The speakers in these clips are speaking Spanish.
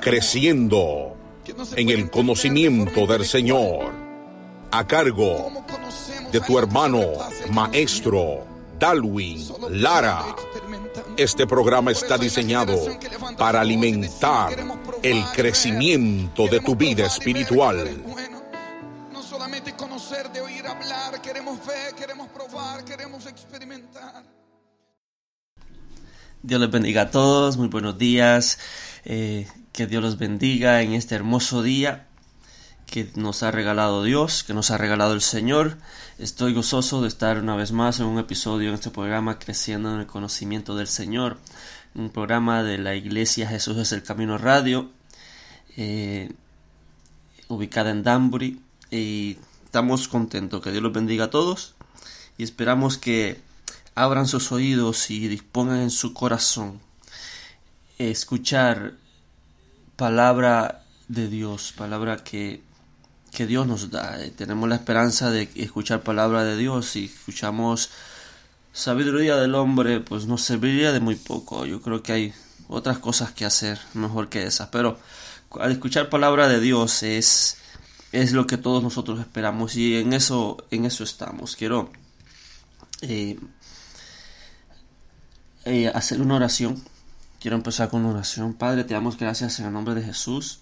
Creciendo en el conocimiento del Señor, a cargo de tu hermano maestro Dalwin Lara. Este programa está diseñado para alimentar el crecimiento de tu vida espiritual. No solamente conocer, de oír hablar, queremos ver, queremos probar, queremos experimentar. Dios les bendiga a todos, muy buenos días. Eh, que Dios los bendiga en este hermoso día que nos ha regalado Dios, que nos ha regalado el Señor. Estoy gozoso de estar una vez más en un episodio en este programa Creciendo en el Conocimiento del Señor, un programa de la Iglesia Jesús es el Camino Radio, eh, ubicada en Danbury. Y estamos contentos, que Dios los bendiga a todos y esperamos que abran sus oídos y dispongan en su corazón escuchar palabra de Dios, palabra que, que Dios nos da. Eh, tenemos la esperanza de escuchar palabra de Dios y escuchamos sabiduría del hombre, pues nos serviría de muy poco. Yo creo que hay otras cosas que hacer mejor que esas, pero al escuchar palabra de Dios es es lo que todos nosotros esperamos y en eso en eso estamos. Quiero eh, eh, hacer una oración Quiero empezar con una oración. Padre, te damos gracias en el nombre de Jesús.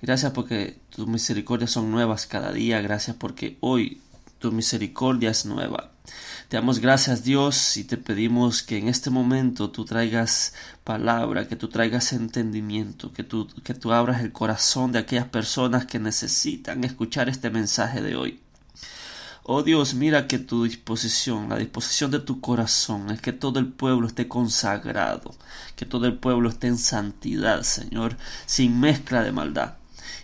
Gracias porque tus misericordias son nuevas cada día. Gracias porque hoy tu misericordia es nueva. Te damos gracias Dios y te pedimos que en este momento tú traigas palabra, que tú traigas entendimiento, que tú, que tú abras el corazón de aquellas personas que necesitan escuchar este mensaje de hoy. Oh Dios, mira que tu disposición, la disposición de tu corazón es que todo el pueblo esté consagrado, que todo el pueblo esté en santidad, Señor, sin mezcla de maldad.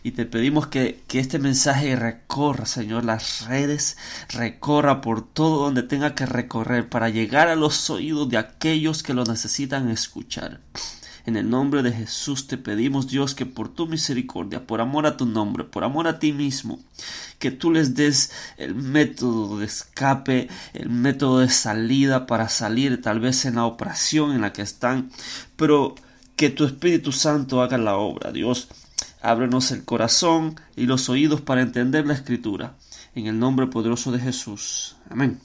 Y te pedimos que, que, este mensaje recorra, Señor, las redes, recorra por todo donde tenga que recorrer para llegar a los oídos de aquellos que lo necesitan escuchar. En el nombre de Jesús te pedimos, Dios, que por tu misericordia, por amor a tu nombre, por amor a ti mismo, que tú les des el método de escape, el método de salida para salir tal vez en la operación en la que están, pero que tu Espíritu Santo haga la obra, Dios. Ábrenos el corazón y los oídos para entender la escritura. En el nombre poderoso de Jesús. Amén.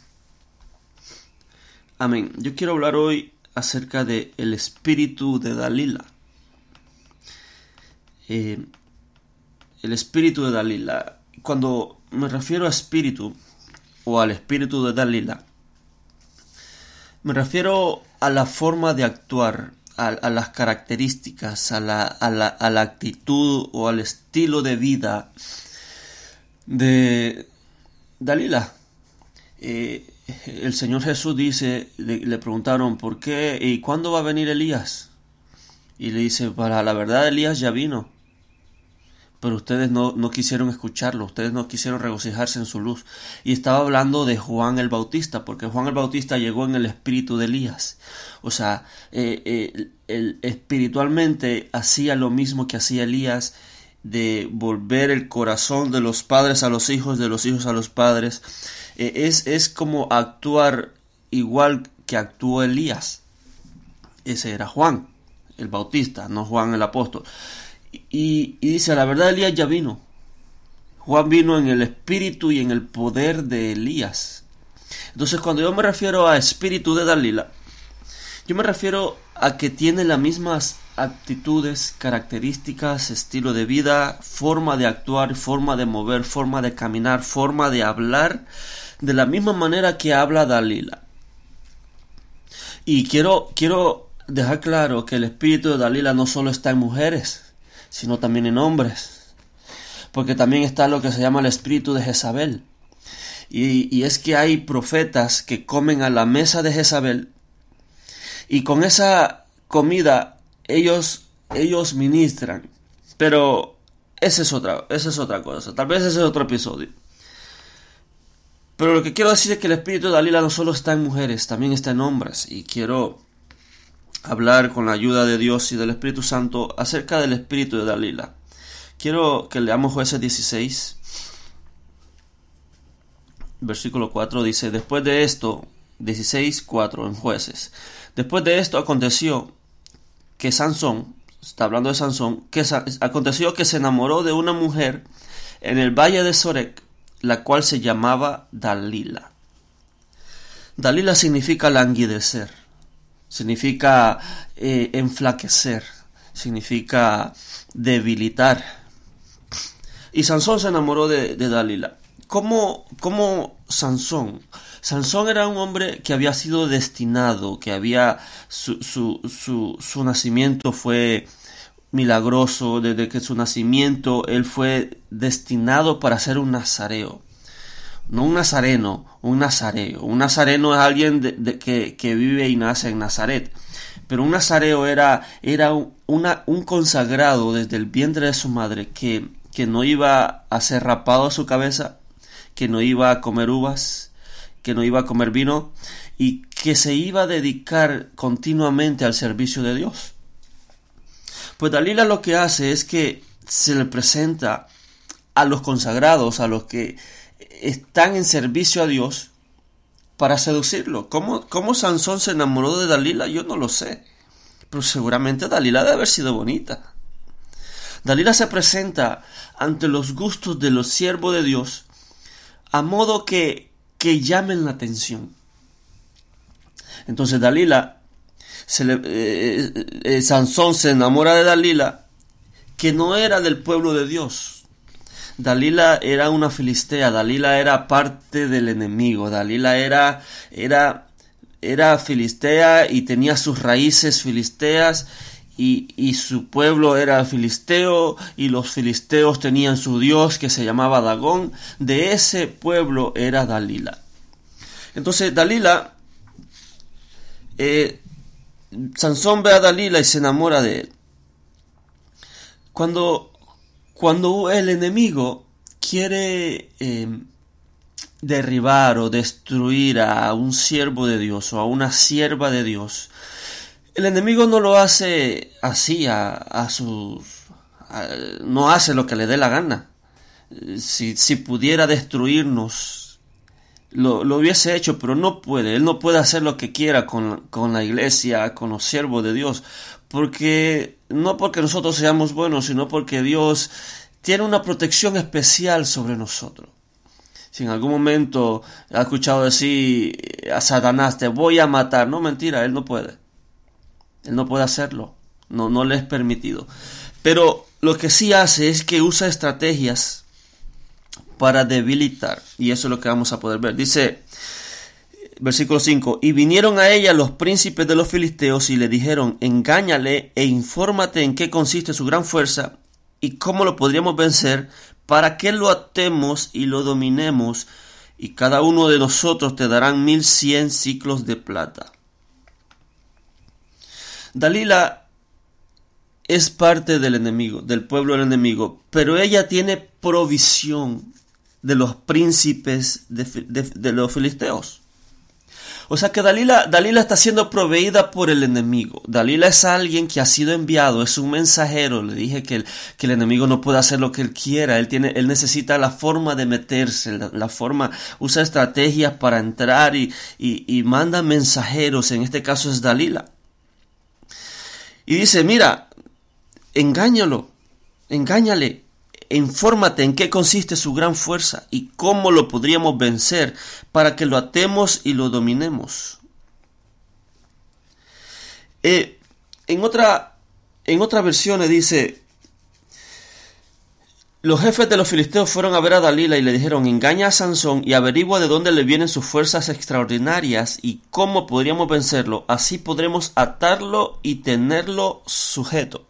Amén. Yo quiero hablar hoy acerca de el espíritu de Dalila. Eh, el espíritu de Dalila. Cuando me refiero a espíritu o al espíritu de Dalila, me refiero a la forma de actuar, a, las características, a la, a, la, actitud o al estilo de vida de Dalila. Eh, el Señor Jesús dice, le, preguntaron, ¿por qué y cuándo va a venir Elías? Y le dice, para la verdad Elías ya vino, pero ustedes no, no, quisieron escucharlo, ustedes no quisieron regocijarse en su luz. Y estaba hablando de Juan el Bautista, porque Juan el Bautista llegó en el espíritu de Elías. O sea, eh, eh, espiritualmente hacía lo mismo que hacía Elías, de volver el corazón de los padres a los hijos, de los hijos a los padres. Eh, es, es como actuar igual que actuó Elías. Ese era Juan el Bautista, no Juan el apóstol. Y, dice, la verdad Elías ya vino. Juan vino en el espíritu y en el poder de Elías. Entonces cuando yo me refiero a espíritu de Dalila, yo me refiero a que tiene las mismas actitudes, características, estilo de vida, forma de actuar, forma de mover, forma de caminar, forma de hablar, de la misma manera que habla Dalila. Y quiero, quiero dejar claro que el espíritu de Dalila no solo está en mujeres, sino también en hombres. Porque también está lo que se llama el espíritu de Jezabel. Y, es que hay profetas que comen a la mesa de Jezabel y con esa comida ellos, ellos ministran. Pero esa es otra, esa es otra cosa. Tal vez ese es otro episodio. Pero lo que quiero decir es que el espíritu de Dalila no solo está en mujeres, también está en hombres. Y quiero hablar con la ayuda de Dios y del Espíritu Santo acerca del espíritu de Dalila. Quiero que leamos jueces 16, versículo 4, dice, después de esto, 16, 4 en jueces, después de esto aconteció que Sansón, está hablando de Sansón, que aconteció que se enamoró de una mujer en el valle de Sorek, la cual se llamaba Dalila. Dalila significa languidecer significa eh, enflaquecer, significa debilitar. Y Sansón se enamoró de, Dalila. ¿Cómo, ¿Cómo, Sansón? Sansón era un hombre que había sido destinado, que había su, su, su, su nacimiento fue milagroso, desde que su nacimiento él fue destinado para ser un nazareo no un nazareno, un nazareo. Un nazareno es alguien de, que, vive y nace en Nazaret. Pero un nazareo era, era un consagrado desde el vientre de su madre que, que no iba a ser rapado a su cabeza, que no iba a comer uvas, que no iba a comer vino y que se iba a dedicar continuamente al servicio de Dios. Pues Dalila lo que hace es que se le presenta a los consagrados, a los que están en servicio a Dios para seducirlo. ¿Cómo, ¿Cómo, Sansón se enamoró de Dalila? Yo no lo sé. Pero seguramente Dalila debe haber sido bonita. Dalila se presenta ante los gustos de los siervos de Dios a modo que, que llamen la atención. Entonces Dalila, se le, eh, eh, Sansón se enamora de Dalila, que no era del pueblo de Dios, Dalila era una filistea, Dalila era parte del enemigo, Dalila era, era, era filistea y tenía sus raíces filisteas y, y, su pueblo era filisteo y los filisteos tenían su dios que se llamaba Dagón. De ese pueblo era Dalila. Entonces Dalila, eh, Sansón ve a Dalila y se enamora de él. Cuando cuando el enemigo quiere em, derribar o destruir a un siervo de Dios o a una sierva de Dios, el enemigo no lo hace así a, a sus... no hace lo que le dé la gana. Si, si pudiera destruirnos, lo, lo, hubiese hecho, pero no puede. Él no puede hacer lo que quiera con, con la iglesia, con los siervos de Dios, porque no porque nosotros seamos buenos, sino porque Dios tiene una protección especial sobre nosotros. Si en algún momento ha escuchado decir a Satanás, te voy a matar, no mentira, él no puede. Él no puede hacerlo, no, no le es permitido. Pero lo que sí hace es que usa estrategias para debilitar, y eso es lo que vamos a poder ver. Dice Versículo 5. Y vinieron a ella los príncipes de los filisteos y le dijeron, engáñale e infórmate en qué consiste su gran fuerza y cómo lo podríamos vencer, para que lo atemos y lo dominemos, y cada uno de nosotros te darán mil cien ciclos de plata. Dalila es parte del enemigo, del pueblo del enemigo, pero ella tiene provisión de los príncipes de, los filisteos. O sea que Dalila, Dalila está siendo proveída por el enemigo. Dalila es alguien que ha sido enviado, es un mensajero. Le dije que el, que el enemigo no puede hacer lo que él quiera. Él, tiene, él necesita la forma de meterse, la, forma, usa estrategias para entrar y, y manda mensajeros. En este caso es Dalila. Y dice, mira, engáñalo, engáñale, infórmate en qué consiste su gran fuerza y cómo lo podríamos vencer para que lo atemos y lo dominemos. Eh, en, otra, en otra versión dice, los jefes de los filisteos fueron a ver a Dalila y le dijeron, engaña a Sansón y averigua de dónde le vienen sus fuerzas extraordinarias y cómo podríamos vencerlo. Así podremos atarlo y tenerlo sujeto.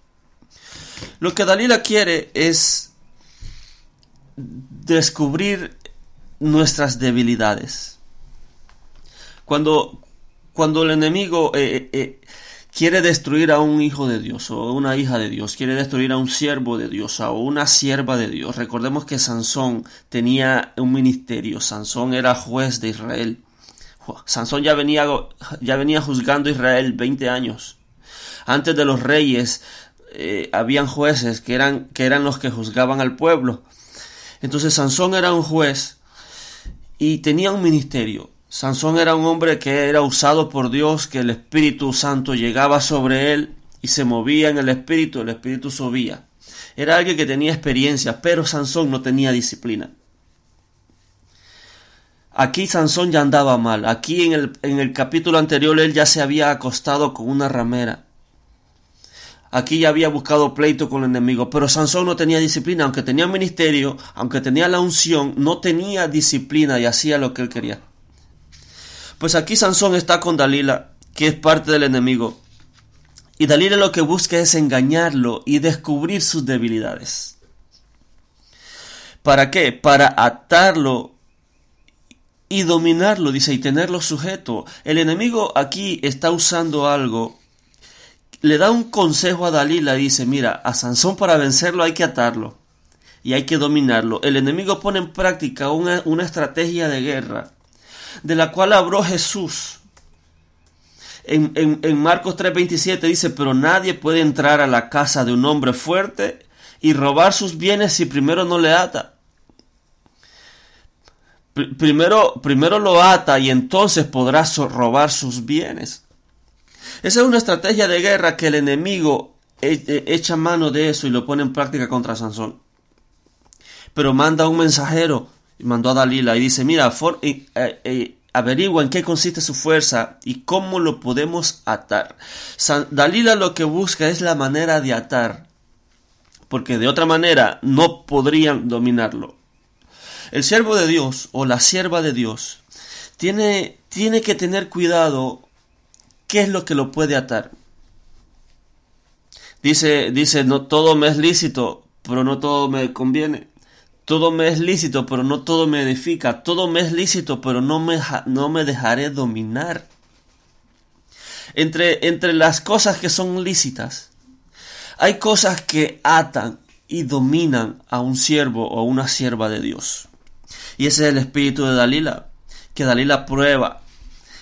Lo que Dalila quiere es descubrir nuestras debilidades. Cuando, cuando el enemigo eh, eh, quiere destruir a un hijo de Dios o una hija de Dios, quiere destruir a un siervo de Dios o una sierva de Dios. Recordemos que Sansón tenía un ministerio, Sansón era juez de Israel. Sansón ya venía, ya venía juzgando a Israel 20 años. Antes de los reyes eh, habían jueces que eran, que eran los que juzgaban al pueblo. Entonces Sansón era un juez y tenía un ministerio. Sansón era un hombre que era usado por Dios, que el Espíritu Santo llegaba sobre él y se movía en el Espíritu, el Espíritu subía. Era alguien que tenía experiencia, pero Sansón no tenía disciplina. Aquí Sansón ya andaba mal. Aquí en el, en el capítulo anterior él ya se había acostado con una ramera. Aquí ya había buscado pleito con el enemigo, pero Sansón no tenía disciplina, aunque tenía ministerio, aunque tenía la unción, no tenía disciplina y hacía lo que él quería. Pues aquí Sansón está con Dalila, que es parte del enemigo. Y Dalila lo que busca es engañarlo y descubrir sus debilidades. ¿Para qué? Para atarlo y dominarlo, dice, y tenerlo sujeto. El enemigo aquí está usando algo. Le da un consejo a Dalila, dice, mira, a Sansón para vencerlo hay que atarlo y hay que dominarlo. El enemigo pone en práctica una, estrategia de guerra de la cual habló Jesús. En, en, Marcos 3:27 dice, pero nadie puede entrar a la casa de un hombre fuerte y robar sus bienes si primero no le ata. primero, primero lo ata y entonces podrá robar sus bienes. Esa es una estrategia de guerra que el enemigo e, e, echa mano de eso y lo pone en práctica contra Sansón. Pero manda un mensajero mandó a Dalila y dice, mira, eh, eh, averigua en qué consiste su fuerza y cómo lo podemos atar. Dalila lo que busca es la manera de atar, porque de otra manera no podrían dominarlo. El siervo de Dios o la sierva de Dios tiene, tiene que tener cuidado qué es lo que lo puede atar. Dice, dice, no todo me es lícito, pero no todo me conviene. Todo me es lícito, pero no todo me edifica. Todo me es lícito, pero no me, no me dejaré dominar. Entre, entre las cosas que son lícitas, hay cosas que atan y dominan a un siervo o una sierva de Dios. Y ese es el espíritu de Dalila, que Dalila prueba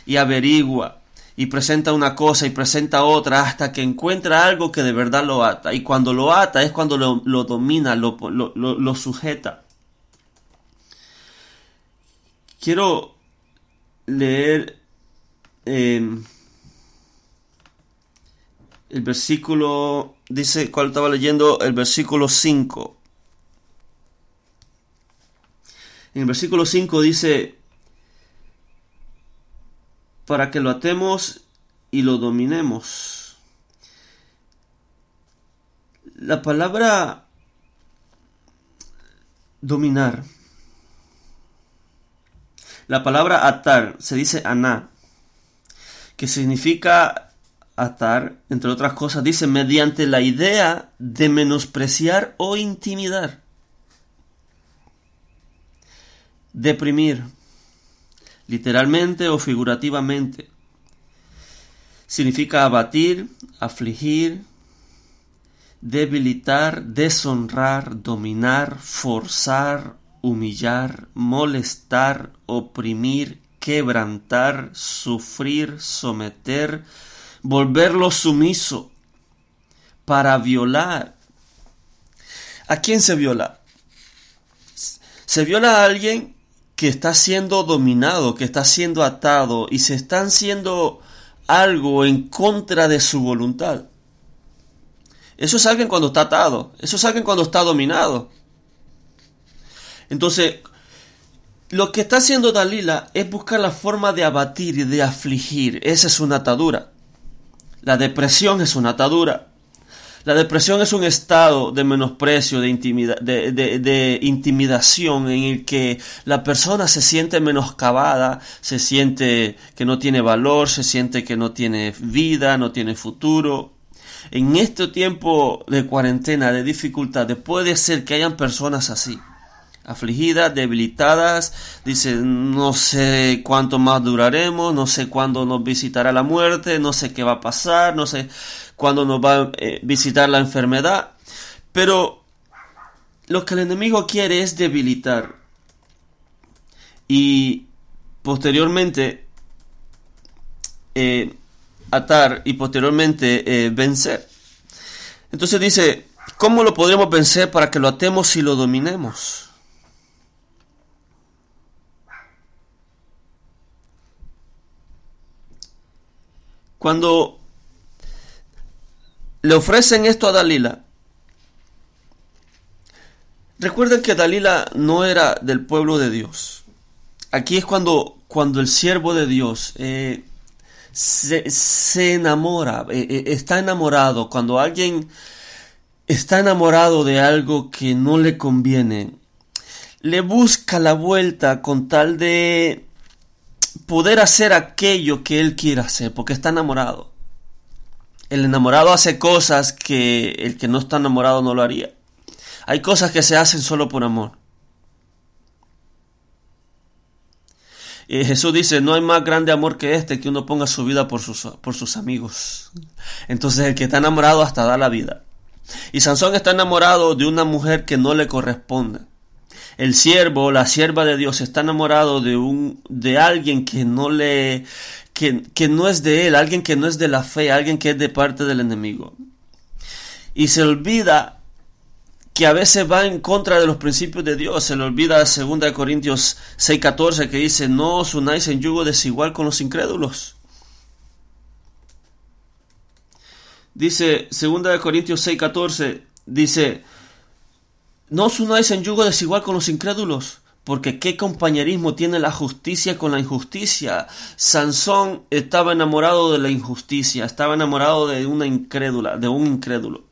y averigua y presenta una cosa y presenta otra hasta que encuentra algo que de verdad lo ata. Y cuando lo ata es cuando lo, domina, lo, lo, sujeta. Quiero leer em, el versículo, dice, cuál estaba leyendo, el versículo 5. En el versículo 5 dice, para que lo atemos y lo dominemos. La palabra dominar. La palabra atar se dice aná, que significa atar, entre otras cosas, dice mediante la idea de menospreciar o intimidar. Deprimir, literalmente o figurativamente. Significa abatir, afligir, debilitar, deshonrar, dominar, forzar, humillar, molestar, oprimir, quebrantar, sufrir, someter, volverlo sumiso, para violar. ¿A quién se viola? Se viola a alguien que está siendo dominado, que está siendo atado y se está haciendo algo en contra de su voluntad. Eso es alguien cuando está atado, eso es alguien cuando está dominado. Entonces, lo que está haciendo Dalila es buscar la forma de abatir y de afligir. Esa es una atadura. La depresión es una atadura. La depresión es un estado de menosprecio, de, de, intimidación en el que la persona se siente menoscabada, se siente que no tiene valor, se siente que no tiene vida, no tiene futuro. En este tiempo de cuarentena, de dificultades, puede ser que hayan personas así afligidas, debilitadas, dice, no sé cuánto más duraremos, no sé cuándo nos visitará la muerte, no sé qué va a pasar, no sé cuándo nos va a eh, visitar la enfermedad, pero lo que el enemigo quiere es debilitar y posteriormente eh, atar y posteriormente eh, vencer. Entonces dice, ¿cómo lo podríamos vencer para que lo atemos y lo dominemos? Cuando le ofrecen esto a Dalila, recuerden que Dalila no era del pueblo de Dios. Aquí es cuando, cuando el siervo de Dios eh, se, enamora, eh, eh, está enamorado, cuando alguien está enamorado de algo que no le conviene, le busca la vuelta con tal de poder hacer aquello que él quiere hacer, porque está enamorado. El enamorado hace cosas que el que no está enamorado no lo haría. Hay cosas que se hacen solo por amor. Y Jesús dice, no hay más grande amor que este que uno ponga su vida por sus, por sus amigos. Entonces el que está enamorado hasta da la vida. Y Sansón está enamorado de una mujer que no le corresponde el siervo, la sierva de Dios está enamorado de un de alguien que no le que, que no es de él, alguien que no es de la fe, alguien que es de parte del enemigo. Y se olvida que a veces va en contra de los principios de Dios. Se le olvida 2 Corintios 6:14 que dice, no os unáis en yugo desigual con los incrédulos. Dice 2 Corintios 6:14, dice, no os unáis en yugo desigual con los incrédulos, porque qué compañerismo tiene la justicia con la injusticia. Sansón estaba enamorado de la injusticia, estaba enamorado de una incrédula, de un incrédulo.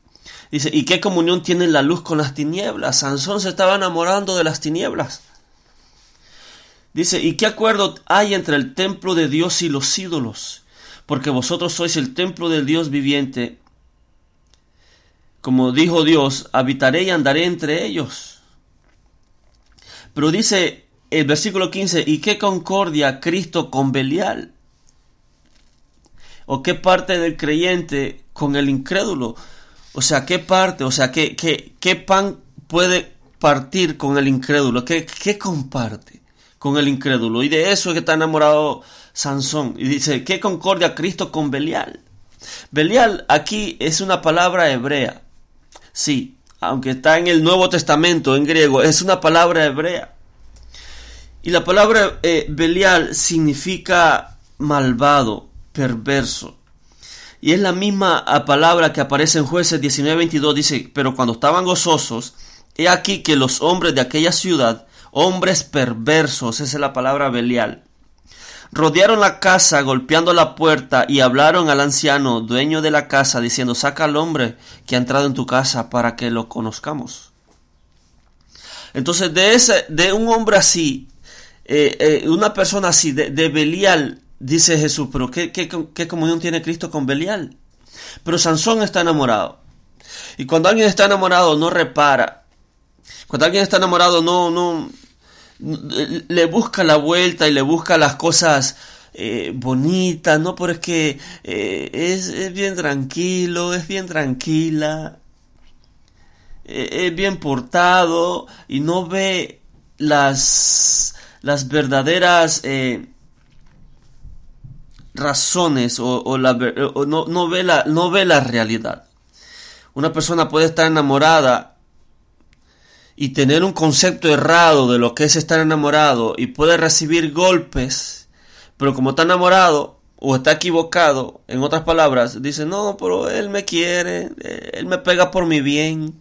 Dice, ¿y qué comunión tiene la luz con las tinieblas? Sansón se estaba enamorando de las tinieblas. Dice, ¿y qué acuerdo hay entre el templo de Dios y los ídolos? Porque vosotros sois el templo del Dios viviente como dijo Dios, habitaré y andaré entre ellos. Pero dice el versículo 15, ¿y qué concordia Cristo con Belial? ¿O qué parte del creyente con el incrédulo? O sea, ¿qué parte? O sea, ¿qué, qué, qué pan puede partir con el incrédulo? ¿Qué, ¿Qué comparte con el incrédulo? Y de eso es que está enamorado Sansón. Y dice, ¿qué concordia Cristo con Belial? Belial aquí es una palabra hebrea Sí, aunque está en el Nuevo Testamento en griego, es una palabra hebrea. Y la palabra eh, Belial significa malvado, perverso. Y es la misma palabra que aparece en jueces 19:22, dice, pero cuando estaban gozosos, he aquí que los hombres de aquella ciudad, hombres perversos, esa es la palabra Belial, Rodearon la casa golpeando la puerta y hablaron al anciano, dueño de la casa, diciendo, saca al hombre que ha entrado en tu casa para que lo conozcamos. Entonces de, ese, de un hombre así, eh, una persona así de, Belial, dice Jesús, pero ¿qué, ¿qué, comunión tiene Cristo con Belial? Pero Sansón está enamorado. Y cuando alguien está enamorado no repara. Cuando alguien está enamorado no, no, le busca la vuelta y le busca las cosas eh, bonitas, ¿no? Porque eh, es, bien tranquilo, es bien tranquila, eh, es bien portado y no ve las, las verdaderas razones o, la, no, no, ve la, no ve la realidad. Una persona puede estar enamorada y tener un concepto errado de lo que es estar enamorado y puede recibir golpes, pero como está enamorado o está equivocado, en otras palabras, dice, no, pero él me quiere, él me pega por mi bien,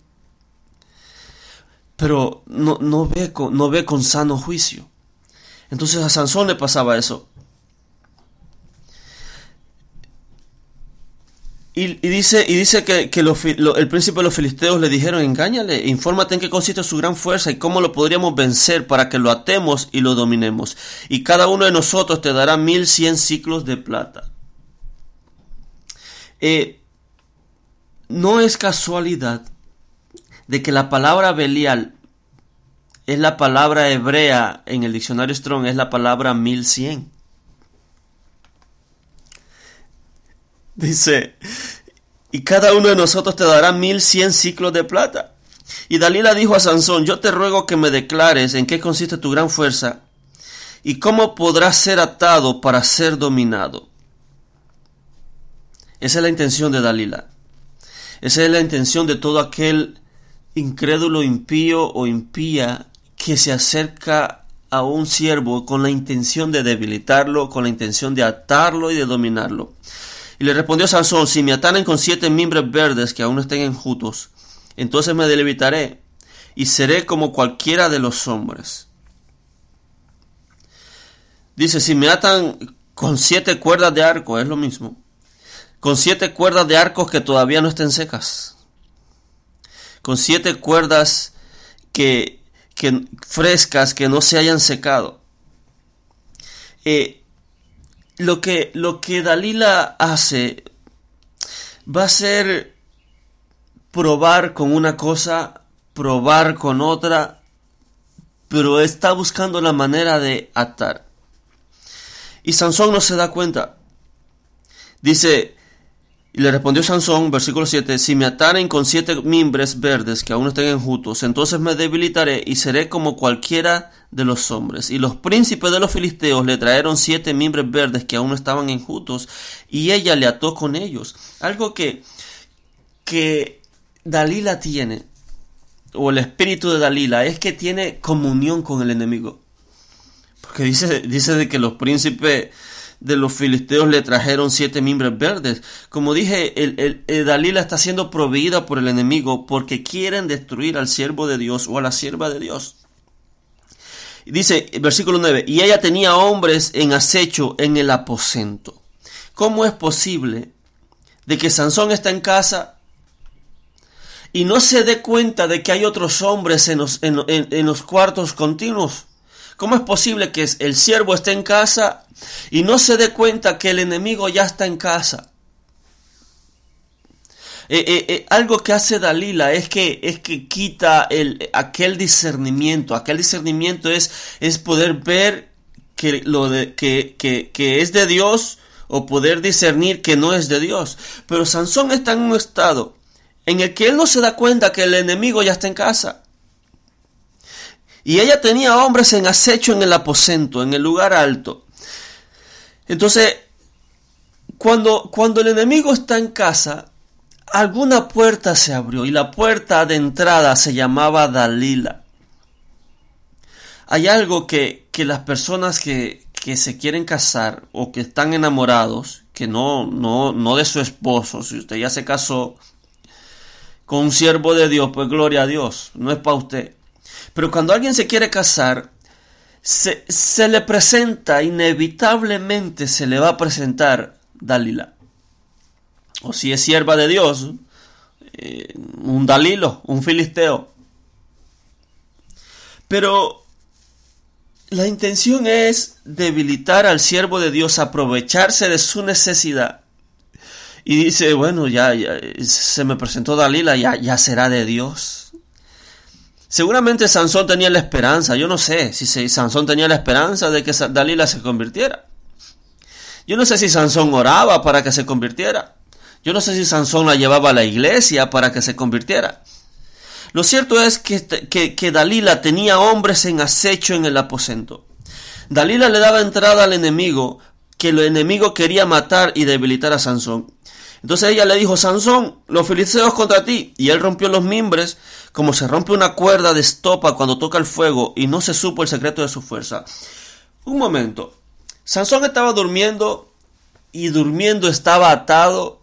pero no, no, ve, con, no ve con sano juicio. Entonces a Sansón le pasaba eso. Y, dice, y dice que, el príncipe de los filisteos le dijeron, engáñale, infórmate en qué consiste su gran fuerza y cómo lo podríamos vencer para que lo atemos y lo dominemos. Y cada uno de nosotros te dará mil cien ciclos de plata. Eh, no es casualidad de que la palabra Belial es la palabra hebrea en el diccionario Strong, es la palabra mil cien. Dice, y cada uno de nosotros te dará mil cien ciclos de plata. Y Dalila dijo a Sansón, yo te ruego que me declares en qué consiste tu gran fuerza y cómo podrás ser atado para ser dominado. Esa es la intención de Dalila. Esa es la intención de todo aquel incrédulo, impío o impía que se acerca a un siervo con la intención de debilitarlo, con la intención de atarlo y de dominarlo. Y le respondió Sansón, si me ataren con siete mimbres verdes que aún estén enjutos, entonces me debilitaré y seré como cualquiera de los hombres. Dice, si me atan con siete cuerdas de arco, es lo mismo. Con siete cuerdas de arcos que todavía no estén secas. Con siete cuerdas que, que frescas que no se hayan secado. Eh, lo que, lo que Dalila hace va a ser probar con una cosa, probar con otra, pero está buscando la manera de atar. Y Sansón no se da cuenta. Dice, y le respondió Sansón, versículo 7, si me ataren con siete mimbres verdes que aún estén enjutos, entonces me debilitaré y seré como cualquiera de los hombres. Y los príncipes de los filisteos le trajeron siete mimbres verdes que aún estaban enjutos, y ella le ató con ellos. Algo que, que Dalila tiene, o el espíritu de Dalila, es que tiene comunión con el enemigo. Porque dice, dice de que los príncipes de los filisteos le trajeron siete mimbres verdes. Como dije, el, Dalila está siendo proveída por el enemigo porque quieren destruir al siervo de Dios o a la sierva de Dios. Dice, versículo 9, y ella tenía hombres en acecho en el aposento. ¿Cómo es posible de que Sansón está en casa y no se dé cuenta de que hay otros hombres en los, en los cuartos continuos? ¿Cómo es posible que el siervo esté en casa y no se dé cuenta que el enemigo ya está en casa? Eh, eh, eh, algo que hace Dalila es que, es que quita el, aquel discernimiento. Aquel discernimiento es, es poder ver que, lo de, que, que, que es de Dios o poder discernir que no es de Dios. Pero Sansón está en un estado en el que él no se da cuenta que el enemigo ya está en casa. Y ella tenía hombres en acecho en el aposento, en el lugar alto. Entonces, cuando, cuando el enemigo está en casa, alguna puerta se abrió y la puerta de entrada se llamaba Dalila. Hay algo que, que las personas que, que, se quieren casar o que están enamorados, que no, no, no de su esposo, si usted ya se casó con un siervo de Dios, pues gloria a Dios, no es para usted. Pero cuando alguien se quiere casar, se, le presenta, inevitablemente se le va a presentar Dalila. O si es sierva de Dios, eh, un Dalilo, un filisteo. Pero la intención es debilitar al siervo de Dios, aprovecharse de su necesidad. Y dice, bueno, ya, se me presentó Dalila, ya, ya será de Dios. Seguramente Sansón tenía la esperanza, yo no sé si Sansón tenía la esperanza de que Dalila se convirtiera. Yo no sé si Sansón oraba para que se convirtiera. Yo no sé si Sansón la llevaba a la iglesia para que se convirtiera. Lo cierto es que, que, Dalila tenía hombres en acecho en el aposento. Dalila le daba entrada al enemigo, que el enemigo quería matar y debilitar a Sansón. Entonces ella le dijo, Sansón, los filisteos contra ti. Y él rompió los mimbres, como se rompe una cuerda de estopa cuando toca el fuego, y no se supo el secreto de su fuerza. Un momento. Sansón estaba durmiendo, y durmiendo estaba atado,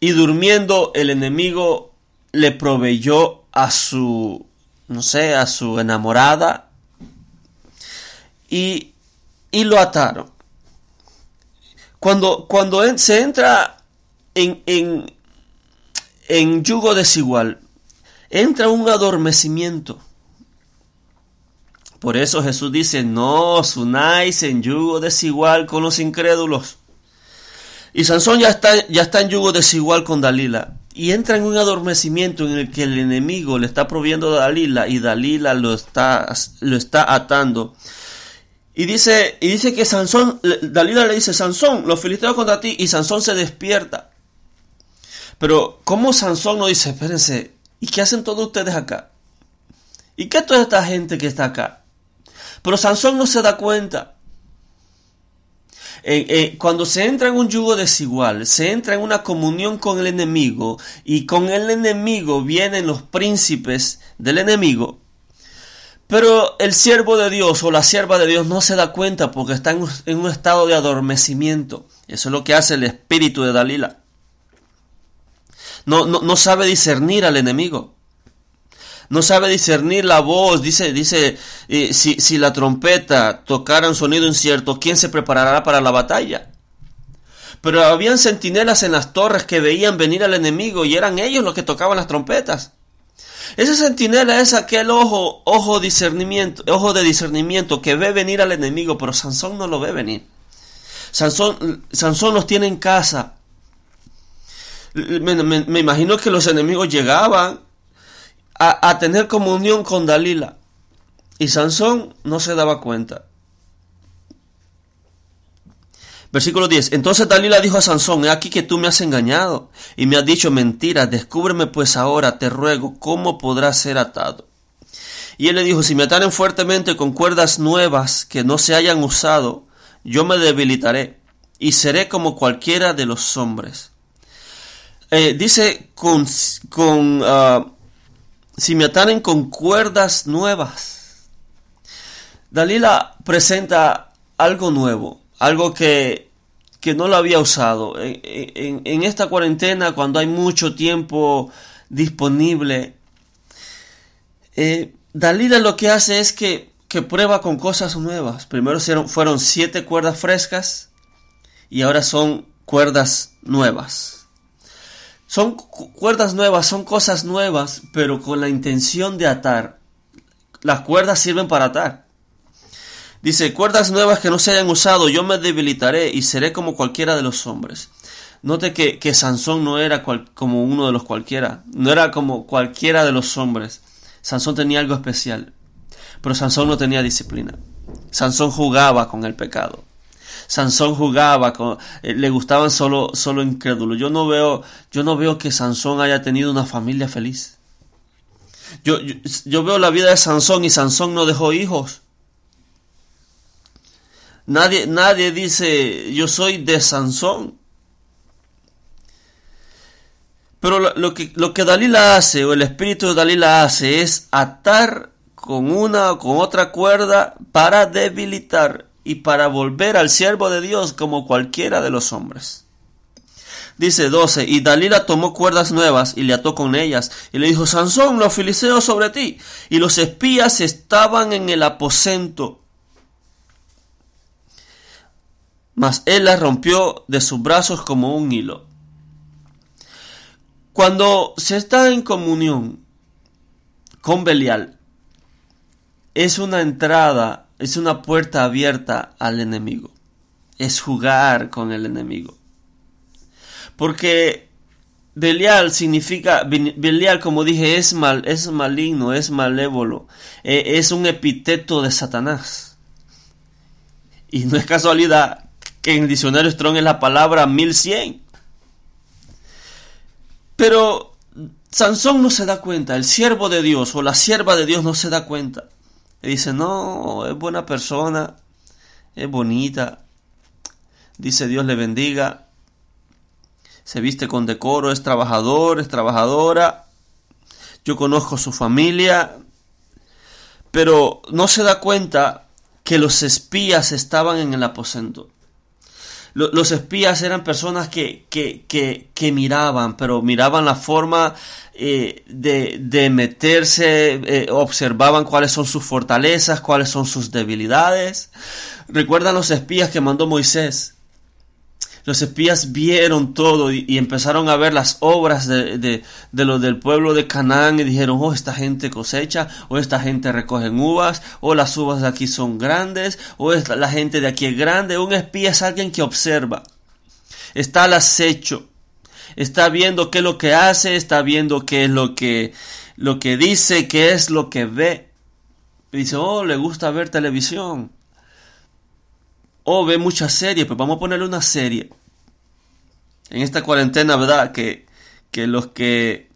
y durmiendo el enemigo le proveyó a su, no sé, a su enamorada y, y lo ataron. Cuando, cuando se entra en, en, en yugo desigual, entra un adormecimiento. Por eso Jesús dice, no os unáis en yugo desigual con los incrédulos. Y Sansón ya está, ya está en yugo desigual con Dalila y entra en un adormecimiento en el que el enemigo le está proviendo a Dalila y Dalila lo está, lo está atando. Y dice, y dice que Sansón, Dalila le dice, Sansón, los filisteos contra ti, y Sansón se despierta. Pero, ¿cómo Sansón no dice, espérense, ¿y qué hacen todos ustedes acá? ¿Y qué toda esta gente que está acá? Pero Sansón no se da cuenta. Eh, eh, cuando se entra en un yugo desigual, se entra en una comunión con el enemigo y con el enemigo vienen los príncipes del enemigo. Pero el siervo de Dios o la sierva de Dios no se da cuenta porque está en, en un estado de adormecimiento. Eso es lo que hace el espíritu de Dalila. No, no, no sabe discernir al enemigo no sabe discernir la voz, dice, dice, eh, si, si la trompeta tocara un sonido incierto, ¿quién se preparará para la batalla? Pero habían centinelas en las torres que veían venir al enemigo y eran ellos los que tocaban las trompetas. Ese centinela es aquel ojo, ojo discernimiento, ojo de discernimiento que ve venir al enemigo, pero Sansón no lo ve venir. Sansón, Sansón los tiene en casa. Me imagino que los enemigos llegaban a, tener comunión con Dalila. Y Sansón no se daba cuenta. Versículo 10. Entonces Dalila dijo a Sansón, he aquí que tú me has engañado y me has dicho mentira, descúbreme pues ahora, te ruego, cómo podrás ser atado. Y él le dijo, si me ataren fuertemente con cuerdas nuevas que no se hayan usado, yo me debilitaré y seré como cualquiera de los hombres. Eh, dice con, con ah, si me ataren con cuerdas nuevas. Dalila presenta algo nuevo, algo que, que no lo había usado. En, esta cuarentena, cuando hay mucho tiempo disponible, eh, Dalila lo que hace es que, que prueba con cosas nuevas. Primero fueron siete cuerdas frescas y ahora son cuerdas nuevas. Son cuerdas nuevas, son cosas nuevas, pero con la intención de atar. Las cuerdas sirven para atar. Dice, cuerdas nuevas que no se hayan usado, yo me debilitaré y seré como cualquiera de los hombres. Note que, que Sansón no era como uno de los cualquiera, no era como cualquiera de los hombres. Sansón tenía algo especial, pero Sansón no tenía disciplina. Sansón jugaba con el pecado. Sansón jugaba, con, eh, le gustaban solo, solo incrédulos. Yo no veo, yo no veo que Sansón haya tenido una familia feliz. Yo, yo, veo la vida de Sansón y Sansón no dejó hijos. Nadie, nadie dice yo soy de Sansón. Pero que, lo que Dalila hace, o el espíritu de Dalila hace, es atar con una o con otra cuerda para debilitar y para volver al siervo de Dios como cualquiera de los hombres. Dice 12, y Dalila tomó cuerdas nuevas y le ató con ellas, y le dijo, Sansón, los filisteos sobre ti, y los espías estaban en el aposento. Mas él la rompió de sus brazos como un hilo. Cuando se está en comunión con Belial, es una entrada, es una puerta abierta al enemigo. Es jugar con el enemigo. Porque Belial significa, Belial como dije, es, mal, es maligno, es malévolo, eh, es un epíteto de Satanás. Y no es casualidad que en el diccionario Strong es la palabra 1100. Pero Sansón no se da cuenta, el siervo de Dios o la sierva de Dios no se da cuenta. Y dice, no, es buena persona, es bonita. Dice Dios le bendiga. Se viste con decoro, es trabajador, es trabajadora. Yo conozco su familia. Pero no se da cuenta que los espías estaban en el aposento los espías eran personas que, que, que, miraban, pero miraban la forma eh, de, de, meterse, eh, observaban cuáles son sus fortalezas, cuáles son sus debilidades. Recuerdan los espías que mandó Moisés los espías vieron todo y, empezaron a ver las obras de, de, de lo del pueblo de Canaán y dijeron, oh, esta gente cosecha, o esta gente recoge uvas, o las uvas de aquí son grandes, o esta, la gente de aquí es grande. Un espía es alguien que observa, está al acecho, está viendo qué es lo que hace, está viendo qué es lo que, lo que dice, qué es lo que ve. Y dice, oh, le gusta ver televisión o ve muchas series, pues vamos a ponerle una serie. En esta cuarentena, ¿verdad? Que, que los que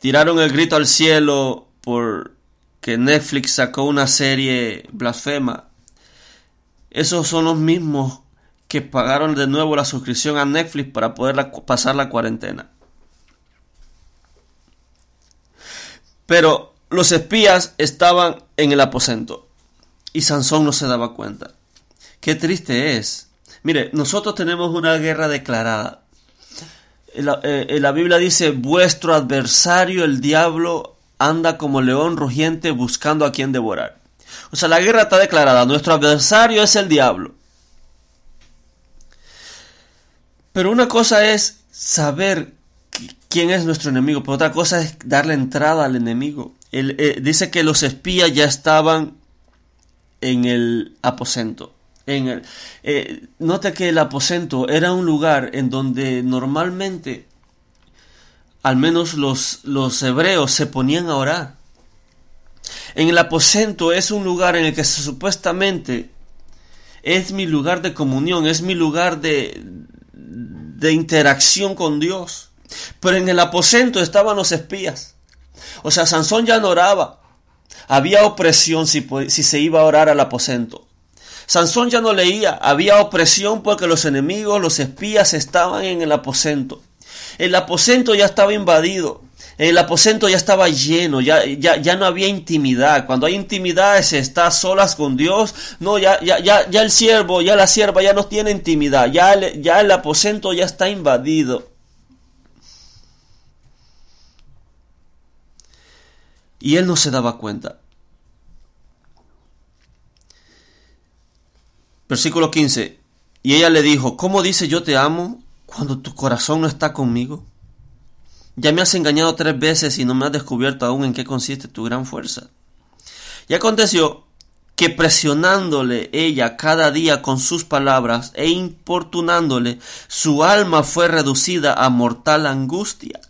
tiraron el grito al cielo por que Netflix sacó una serie blasfema, esos son los mismos que pagaron de nuevo la suscripción a Netflix para poder pasar la cuarentena. Pero los espías estaban en el aposento y Sansón no se daba cuenta. Qué triste es. Mire, nosotros tenemos una guerra declarada. La, eh, la Biblia dice, vuestro adversario, el diablo, anda como león rugiente buscando a quien devorar. O sea, la guerra está declarada. Nuestro adversario es el diablo. Pero una cosa es saber quién es nuestro enemigo, pero otra cosa es darle entrada al enemigo. Él, eh, dice que los espías ya estaban en el aposento. En el, eh, nota que el aposento era un lugar en donde normalmente, al menos los, los hebreos, se ponían a orar. En el aposento es un lugar en el que supuestamente es mi lugar de comunión, es mi lugar de, de interacción con Dios. Pero en el aposento estaban los espías. O sea, Sansón ya no oraba. Había opresión si, si se iba a orar al aposento. Sansón ya no leía, había opresión porque los enemigos, los espías estaban en el aposento. El aposento ya estaba invadido, el aposento ya estaba lleno, ya, ya, ya no había intimidad. Cuando hay intimidad se está solas con Dios. No, ya, ya, ya, ya el siervo, ya la sierva ya no tiene intimidad, ya ya el aposento ya está invadido. Y él no se daba cuenta. Versículo 15. Y ella le dijo, ¿cómo dice yo te amo cuando tu corazón no está conmigo? Ya me has engañado tres veces y no me has descubierto aún en qué consiste tu gran fuerza. Y aconteció que presionándole ella cada día con sus palabras e importunándole, su alma fue reducida a mortal angustia.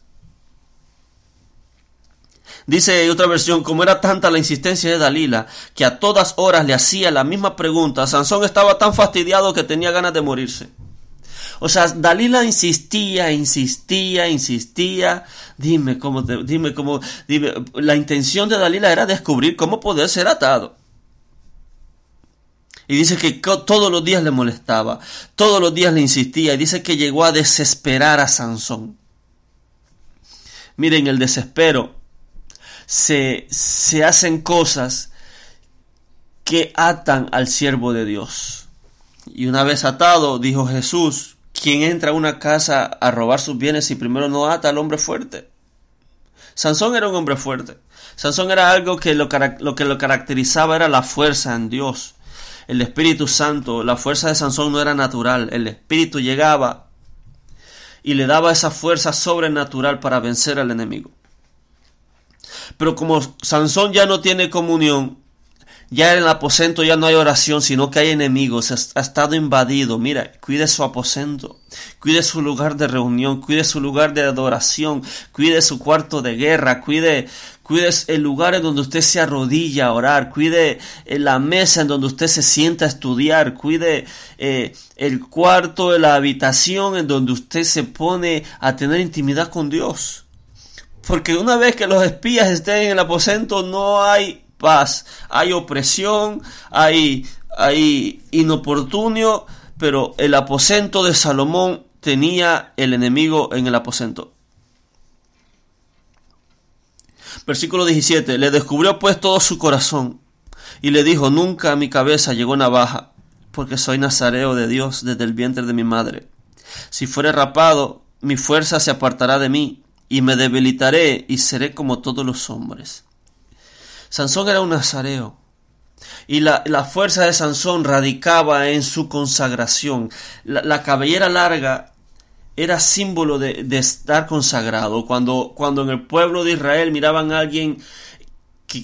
Dice otra versión, como era tanta la insistencia de Dalila, que a todas horas le hacía la misma pregunta, Sansón estaba tan fastidiado que tenía ganas de morirse. O sea, Dalila insistía, insistía, insistía. Dime cómo, dime cómo, dime. La intención de Dalila era descubrir cómo poder ser atado. Y dice que todos los días le molestaba, todos los días le insistía, y dice que llegó a desesperar a Sansón. Miren el desespero se, se hacen cosas que atan al siervo de Dios. Y una vez atado, dijo Jesús, quien entra a una casa a robar sus bienes y primero no ata al hombre fuerte. Sansón era un hombre fuerte. Sansón era algo que lo, lo, que lo caracterizaba era la fuerza en Dios. El Espíritu Santo, la fuerza de Sansón no era natural. El Espíritu llegaba y le daba esa fuerza sobrenatural para vencer al enemigo. Pero como Sansón ya no tiene comunión, ya en el aposento ya no hay oración, sino que hay enemigos, ha estado invadido. Mira, cuide su aposento, cuide su lugar de reunión, cuide su lugar de adoración, cuide su cuarto de guerra, cuide, cuide el lugar en donde usted se arrodilla a orar, cuide eh, la mesa en donde usted se sienta a estudiar, cuide eh, el cuarto, la habitación en donde usted se pone a tener intimidad con Dios. Porque una vez que los espías estén en el aposento no hay paz. Hay opresión, hay, hay inoportunio, pero el aposento de Salomón tenía el enemigo en el aposento. Versículo 17. Le descubrió pues todo su corazón y le dijo, nunca a mi cabeza llegó navaja, porque soy nazareo de Dios desde el vientre de mi madre. Si fuere rapado, mi fuerza se apartará de mí, y me debilitaré y seré como todos los hombres. Sansón era un nazareo. Y la, fuerza de Sansón radicaba en su consagración. La, cabellera larga era símbolo de, estar consagrado. Cuando, cuando en el pueblo de Israel miraban a alguien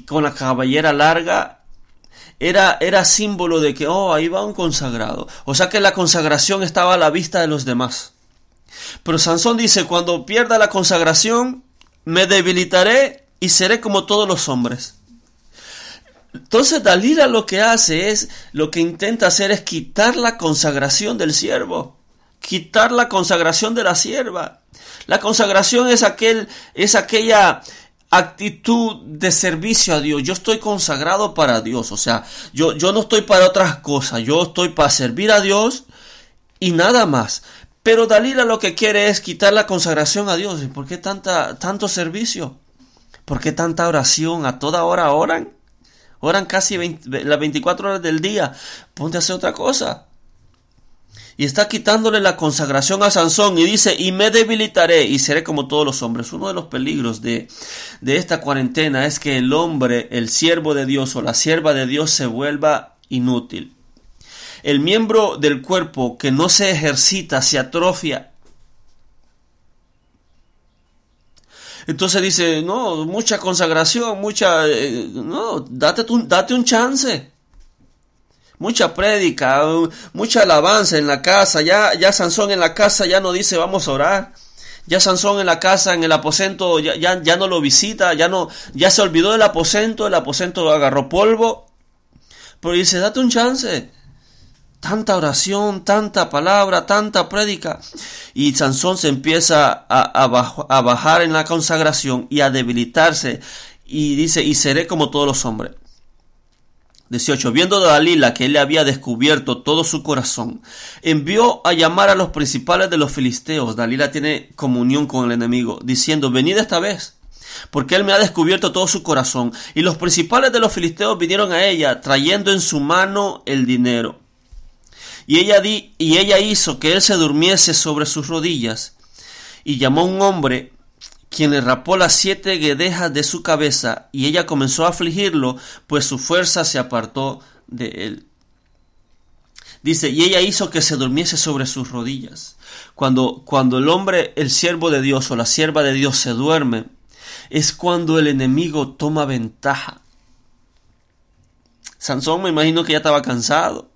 con la cabellera larga, era, era símbolo de que, oh, ahí va un consagrado. O sea que la consagración estaba a la vista de los demás. Pero Sansón dice, cuando pierda la consagración, me debilitaré y seré como todos los hombres. Entonces Dalila lo que hace es, lo que intenta hacer es quitar la consagración del siervo, quitar la consagración de la sierva. La consagración es aquel, es aquella actitud de servicio a Dios. Yo estoy consagrado para Dios, o sea, yo, yo no estoy para otras cosas, yo estoy para servir a Dios y nada más. Pero Dalila lo que quiere es quitar la consagración a Dios. ¿Por qué tanta, tanto servicio? ¿Por qué tanta oración? ¿A toda hora oran? Oran casi las 24 horas del día. Ponte a hacer otra cosa. Y está quitándole la consagración a Sansón y dice, y me debilitaré y seré como todos los hombres. Uno de los peligros de, de esta cuarentena es que el hombre, el siervo de Dios o la sierva de Dios se vuelva inútil. El miembro del cuerpo que no se ejercita se atrofia Entonces dice, no, mucha consagración, mucha, eh, no, date, date un chance. Mucha prédica, mucha alabanza en la casa. Ya, ya Sansón en la casa ya no dice vamos a orar. Ya Sansón en la casa, en el aposento, ya, ya, ya no lo visita, ya no, ya se olvidó del aposento, el aposento agarró polvo. Pero dice, date un chance tanta oración, tanta palabra, tanta prédica. Y Sansón se empieza a, bajar en la consagración y a debilitarse. Y dice, y seré como todos los hombres. 18. Viendo Dalila que él le había descubierto todo su corazón, envió a llamar a los principales de los filisteos. Dalila tiene comunión con el enemigo, diciendo, venid esta vez, porque él me ha descubierto todo su corazón. Y los principales de los filisteos vinieron a ella, trayendo en su mano el dinero. Y ella, di, y ella hizo que él se durmiese sobre sus rodillas, y llamó a un hombre, quien le rapó las siete guedejas de su cabeza, y ella comenzó a afligirlo, pues su fuerza se apartó de él. Dice, y ella hizo que se durmiese sobre sus rodillas. Cuando, cuando el hombre, el siervo de Dios o la sierva de Dios se duerme, es cuando el enemigo toma ventaja. Sansón me imagino que ya estaba cansado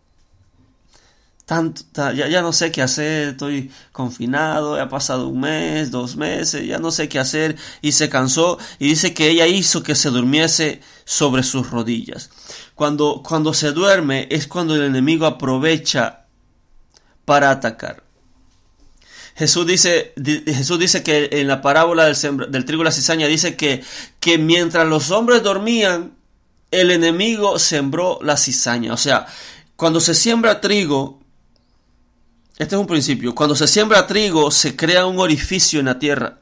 tanto, ya, ya, no sé qué hacer, estoy confinado, ha pasado un mes, dos meses, ya no sé qué hacer, y se cansó, y dice que ella hizo que se durmiese sobre sus rodillas. Cuando, cuando se duerme es cuando el enemigo aprovecha para atacar. Jesús dice, Jesús dice que en la parábola del, del trigo y la cizaña dice que, que mientras los hombres dormían, el enemigo sembró la cizaña. O sea, cuando se siembra trigo, este es un principio. Cuando se siembra trigo, se crea un orificio en la tierra.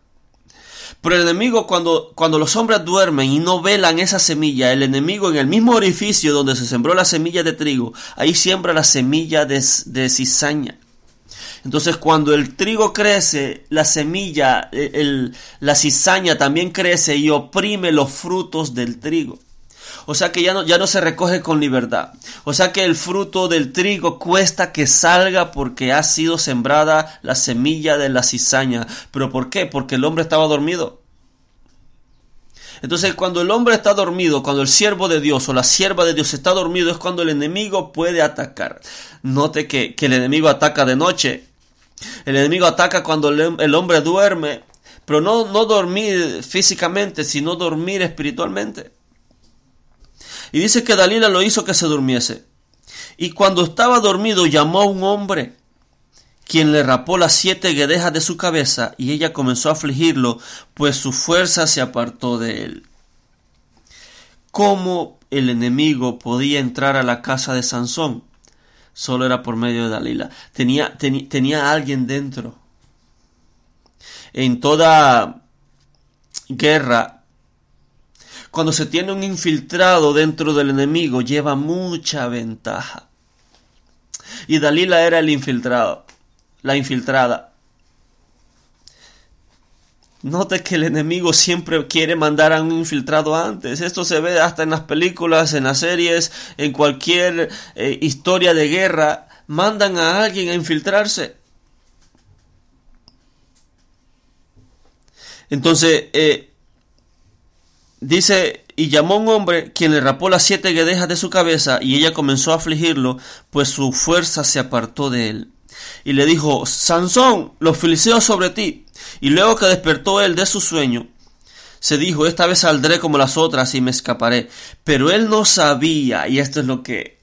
Pero el enemigo, cuando, cuando los hombres duermen y no velan esa semilla, el enemigo en el mismo orificio donde se sembró la semilla de trigo, ahí siembra la semilla de, de cizaña. Entonces, cuando el trigo crece, la semilla, el, la cizaña también crece y oprime los frutos del trigo. O sea que ya no, ya no se recoge con libertad. O sea que el fruto del trigo cuesta que salga porque ha sido sembrada la semilla de la cizaña. ¿Pero por qué? Porque el hombre estaba dormido. Entonces cuando el hombre está dormido, cuando el siervo de Dios o la sierva de Dios está dormido, es cuando el enemigo puede atacar. Note que, el enemigo ataca de noche. El enemigo ataca cuando el, hombre duerme, pero no, no dormir físicamente, sino dormir espiritualmente. Y dice que Dalila lo hizo que se durmiese. Y cuando estaba dormido llamó a un hombre quien le rapó las siete guedejas de su cabeza, y ella comenzó a afligirlo, pues su fuerza se apartó de él. ¿Cómo el enemigo podía entrar a la casa de Sansón? Solo era por medio de Dalila. Tenía, tenía alguien dentro. En toda guerra, cuando se tiene un infiltrado dentro del enemigo, lleva mucha ventaja. Y Dalila era el infiltrado la infiltrada. Note que el enemigo siempre quiere mandar a un infiltrado antes. Esto se ve hasta en las películas, en las series, en cualquier eh, historia de guerra. Mandan a alguien a infiltrarse. Entonces, eh, dice, y llamó a un hombre quien le rapó las siete guedejas de su cabeza y ella comenzó a afligirlo, pues su fuerza se apartó de él y le dijo, Sansón, los filisteos sobre ti. Y luego que despertó él de su sueño, se dijo, esta vez saldré como las otras y me escaparé. Pero él no sabía, y esto es lo que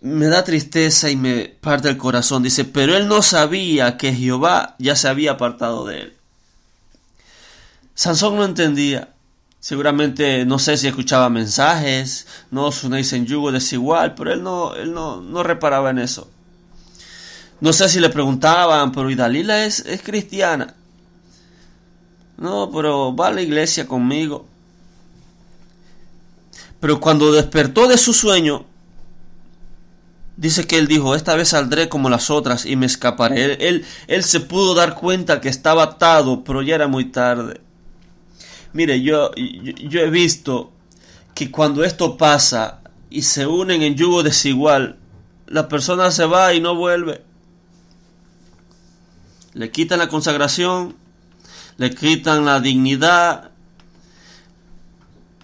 me da tristeza y me parte el corazón, dice, pero él no sabía que Jehová ya se había apartado de él. Sansón no entendía. Seguramente no sé si escuchaba mensajes, no unéis en yugo desigual, pero él no, él no, no reparaba en eso. No sé si le preguntaban, pero ¿y Dalila es, es cristiana? No, pero va a la iglesia conmigo. Pero cuando despertó de su sueño, dice que él dijo, esta vez saldré como las otras y me escaparé. Él, él, se pudo dar cuenta que estaba atado, pero ya era muy tarde. Mire, yo, yo he visto que cuando esto pasa y se unen en yugo desigual, la persona se va y no vuelve le quitan la consagración, le quitan la dignidad,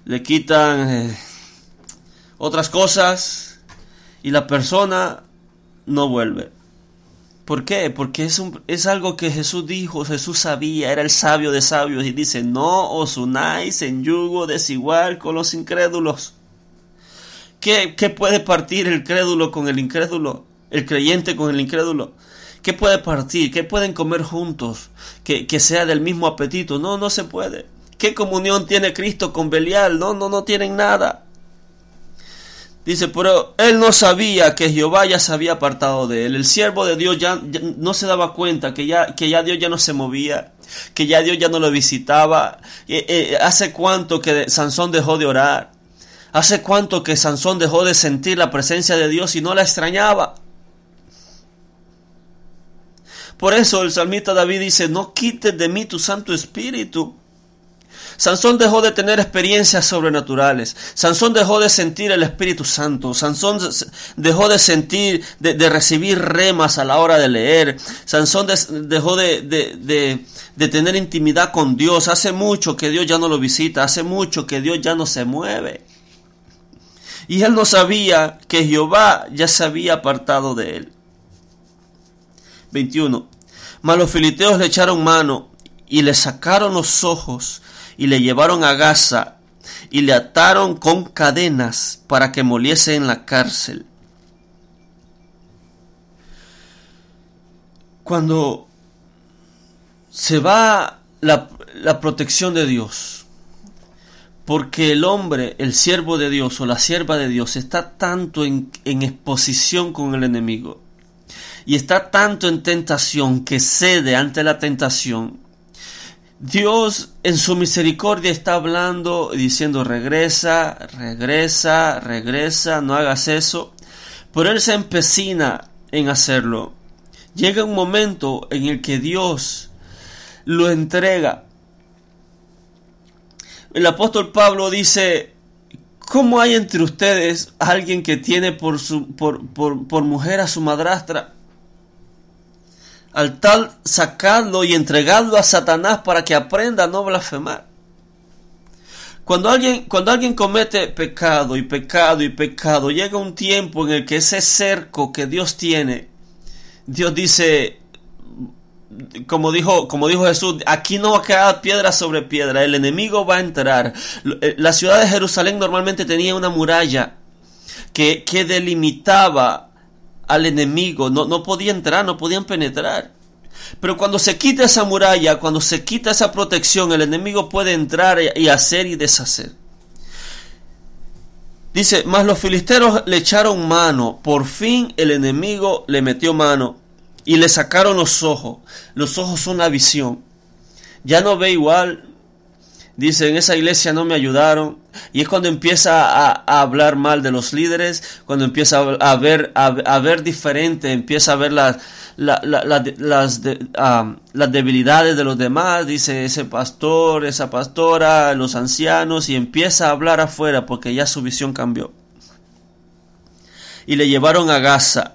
le quitan eh, otras cosas y la persona no vuelve. ¿Por qué? Porque es, un, es algo que Jesús dijo, Jesús sabía, era el sabio de sabios y dice, no os unáis en yugo desigual con los incrédulos. ¿Qué, ¿Qué puede partir el crédulo con el incrédulo? El creyente con el incrédulo. ¿Qué puede partir? ¿Qué pueden comer juntos? Que, que sea del mismo apetito. No, no se puede. ¿Qué comunión tiene Cristo con Belial? No, no, no tienen nada. Dice, pero él no sabía que Jehová ya se había apartado de él. El siervo de Dios ya, no se daba cuenta que ya, que ya Dios ya no se movía, que ya Dios ya no lo visitaba. Eh, eh, ¿Hace cuánto que Sansón dejó de orar? ¿Hace cuánto que Sansón dejó de sentir la presencia de Dios y no la extrañaba? Por eso el salmista David dice, no quites de mí tu Santo Espíritu. Sansón dejó de tener experiencias sobrenaturales. Sansón dejó de sentir el Espíritu Santo. Sansón dejó de sentir, de, recibir remas a la hora de leer. Sansón dejó de, de, tener intimidad con Dios. Hace mucho que Dios ya no lo visita. Hace mucho que Dios ya no se mueve. Y él no sabía que Jehová ya se había apartado de él. 21. Mas los filisteos le echaron mano y le sacaron los ojos y le llevaron a Gaza y le ataron con cadenas para que moliese en la cárcel. Cuando se va la, protección de Dios, porque el hombre, el siervo de Dios o la sierva de Dios está tanto en exposición con el enemigo, y está tanto en tentación que cede ante la tentación, Dios en su misericordia está hablando diciendo regresa, regresa, regresa, no hagas eso. Pero Él se empecina en hacerlo. Llega un momento en el que Dios lo entrega. El apóstol Pablo dice, ¿cómo hay entre ustedes alguien que tiene por, su, por mujer a su madrastra? Al tal sacarlo y entregarlo a Satanás para que aprenda a no blasfemar. Cuando alguien, cuando alguien comete pecado y pecado y pecado, llega un tiempo en el que ese cerco que Dios tiene, Dios dice, como dijo, como dijo Jesús, aquí no va a quedar piedra sobre piedra, el enemigo va a entrar. Eh, la ciudad de Jerusalén normalmente tenía una muralla que, que delimitaba al enemigo, no, no podía entrar, no podían penetrar. Pero cuando se quita esa muralla, cuando se quita esa protección, el enemigo puede entrar y hacer y deshacer. Dice, mas los filisteros le echaron mano, por fin el enemigo le metió mano y le sacaron los ojos. Los ojos son la visión. Ya no ve igual. Dice, en esa iglesia no me ayudaron. Y es cuando empieza a, hablar mal de los líderes, cuando empieza a, ver, a, ver diferente, empieza a ver las, las, las debilidades de los demás, dice ese pastor, esa pastora, los ancianos, y empieza a hablar afuera porque ya su visión cambió. Y le llevaron a Gaza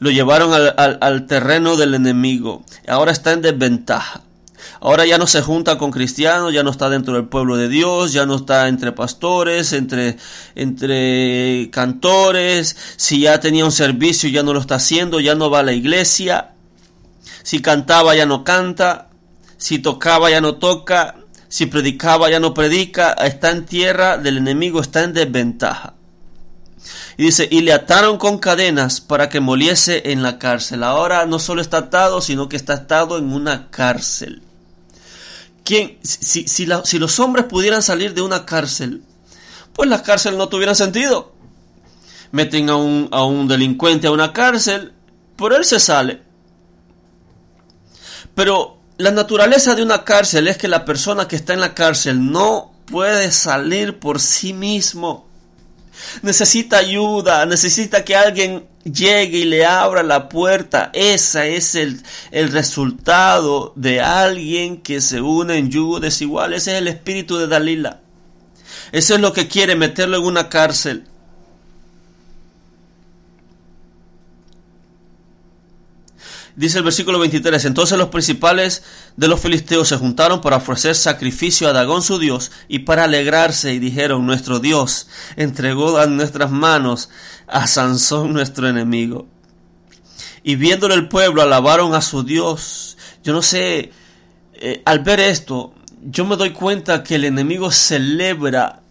lo llevaron al, terreno del enemigo. Ahora está en desventaja. Ahora ya no se junta con cristianos, ya no está dentro del pueblo de Dios, ya no está entre pastores, entre, entre cantores. Si ya tenía un servicio, ya no lo está haciendo, ya no va a la iglesia. Si cantaba, ya no canta. Si tocaba, ya no toca. Si predicaba, ya no predica. Está en tierra del enemigo, está en desventaja. Y dice, y le ataron con cadenas para que moliese en la cárcel. Ahora no solo está atado, sino que está atado en una cárcel. ¿Quién, si, si, los hombres pudieran salir de una cárcel, pues la cárcel no tuviera sentido. Meten a un, a un delincuente a una cárcel, por él se sale. Pero la naturaleza de una cárcel es que la persona que está en la cárcel no puede salir por sí mismo necesita ayuda, necesita que alguien llegue y le abra la puerta. Ese es el, el resultado de alguien que se une en yugo desigual. Ese es el espíritu de Dalila. Eso es lo que quiere, meterlo en una cárcel. Dice el versículo 23, entonces los principales de los filisteos se juntaron para ofrecer sacrificio a Dagón su Dios y para alegrarse y dijeron, nuestro Dios entregó a nuestras manos a Sansón nuestro enemigo. Y viéndole el pueblo alabaron a su Dios. Yo no sé, eh, al ver esto, yo me doy cuenta que el enemigo celebra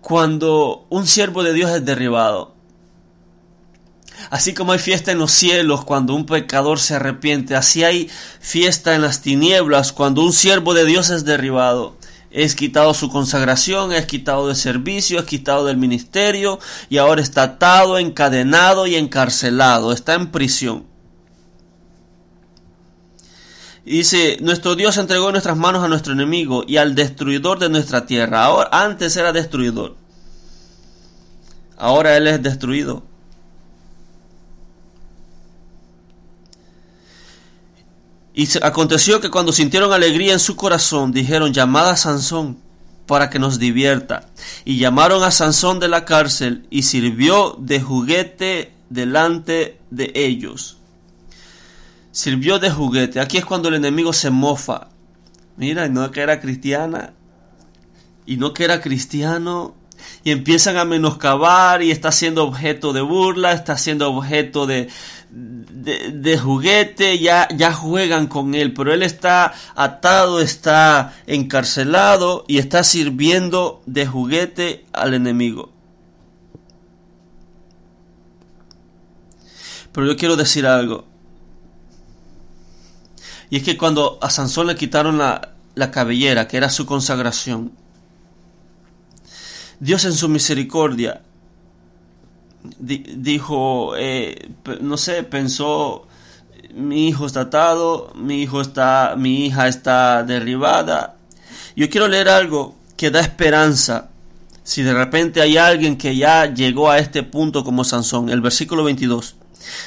cuando un siervo de Dios es derribado. Así como hay fiesta en los cielos cuando un pecador se arrepiente, así hay fiesta en las tinieblas cuando un siervo de Dios es derribado. Es quitado su consagración, es quitado de servicio, es quitado del ministerio y ahora está atado, encadenado y encarcelado, está en prisión. dice, nuestro Dios entregó en nuestras manos a nuestro enemigo y al destruidor de nuestra tierra. Ahora, antes era destruidor. Ahora Él es destruido. Y aconteció que cuando sintieron alegría en su corazón, dijeron, llamad a Sansón para que nos divierta. Y llamaron a Sansón de la cárcel y sirvió de juguete delante de ellos. Sirvió de juguete. Aquí es cuando el enemigo se mofa. Mira, no que era cristiana y no que era cristiano y empiezan a menoscabar y está siendo objeto de burla, está siendo objeto de, de, juguete, ya, ya juegan con él, pero él está atado, está encarcelado y está sirviendo de juguete al enemigo. Pero yo quiero decir algo. Y es que cuando a Sansón le quitaron la, la cabellera, que era su consagración, Dios en su misericordia dijo, eh, no sé, pensó, mi hijo está atado, mi hijo está, mi hija está derribada. Yo quiero leer algo que da esperanza. Si de repente hay alguien que ya llegó a este punto como Sansón, el versículo 22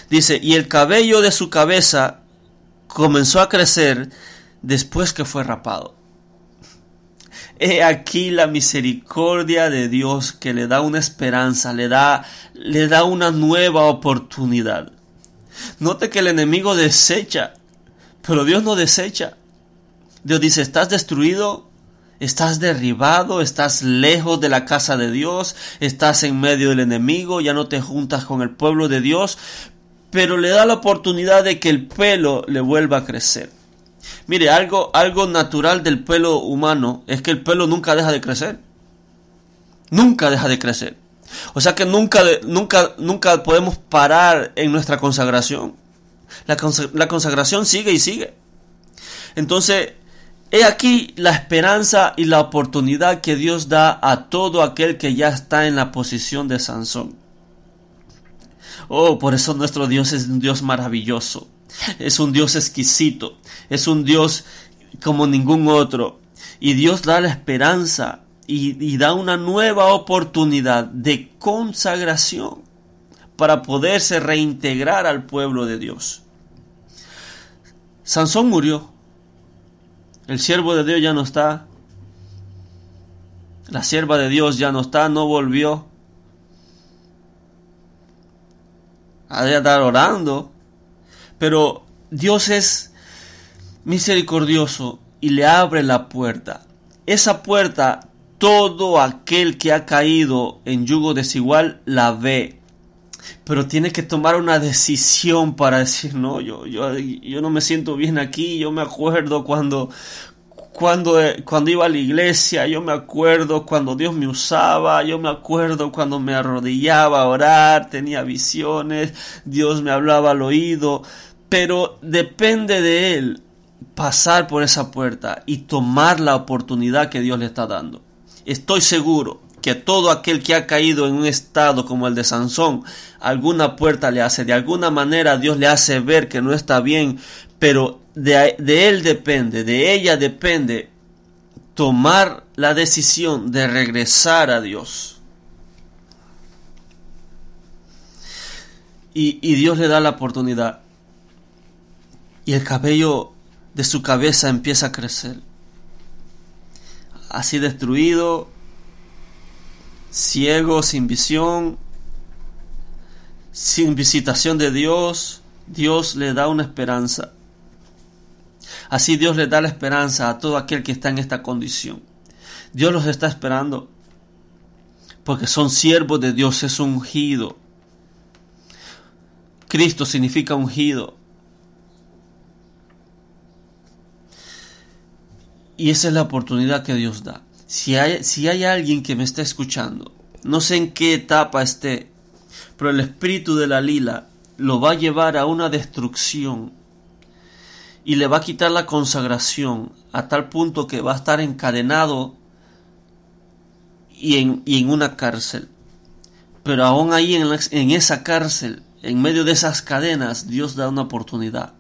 dice, y el cabello de su cabeza comenzó a crecer después que fue rapado. He aquí la misericordia de Dios que le da una esperanza, le da, le da una nueva oportunidad. Note que el enemigo desecha, pero Dios no desecha. Dios dice, estás destruido, Estás derribado, estás lejos de la casa de Dios, estás en medio del enemigo, ya no te juntas con el pueblo de Dios, pero le da la oportunidad de que el pelo le vuelva a crecer. Mire, algo, algo natural del pelo humano es que el pelo nunca deja de crecer. Nunca deja de crecer. O sea que nunca, nunca, nunca podemos parar en nuestra consagración. La, la consagración sigue y sigue. Entonces, he aquí la esperanza y la oportunidad que Dios da a todo aquel que ya está en la posición de Sansón. Oh, por eso nuestro Dios es un Dios maravilloso. Es un Dios exquisito. Es un Dios como ningún otro. Y Dios da la esperanza y, da una nueva oportunidad de consagración para poderse reintegrar al pueblo de Dios. Sansón murió. El siervo de Dios ya no está. La sierva de Dios ya no está, no volvió. Ha de estar orando. Pero Dios es misericordioso y le abre la puerta. Esa puerta todo aquel que ha caído en yugo desigual la ve. Pero tiene que tomar una decisión para decir, no, yo, yo, yo no me siento bien aquí. Yo me acuerdo cuando, cuando, cuando iba a la iglesia, yo me acuerdo cuando Dios me usaba, yo me acuerdo cuando me arrodillaba a orar, tenía visiones, Dios me hablaba al oído, pero depende de Él pasar por esa puerta y tomar la oportunidad que Dios le está dando. Estoy seguro que todo aquel que ha caído en un estado como el de Sansón, alguna puerta le hace, de alguna manera Dios le hace ver que no está bien, pero de, de él depende, de ella depende tomar la decisión de regresar a Dios. Y, y, Dios le da la oportunidad. Y el cabello de su cabeza empieza a crecer así destruido, ciego, sin visión, sin visitación de Dios, Dios le da una esperanza. Así Dios le da la esperanza a todo aquel que está en esta condición. Dios los está esperando porque son siervos de Dios, es ungido. Cristo significa ungido. Y esa es la oportunidad que Dios da. Si hay, si hay alguien que me está escuchando, no sé en qué etapa esté, pero el espíritu de la lila lo va a llevar a una destrucción y le va a quitar la consagración a tal punto que va a estar encadenado y en, y en una cárcel. Pero aún ahí en, en esa cárcel, en medio de esas cadenas, Dios da una oportunidad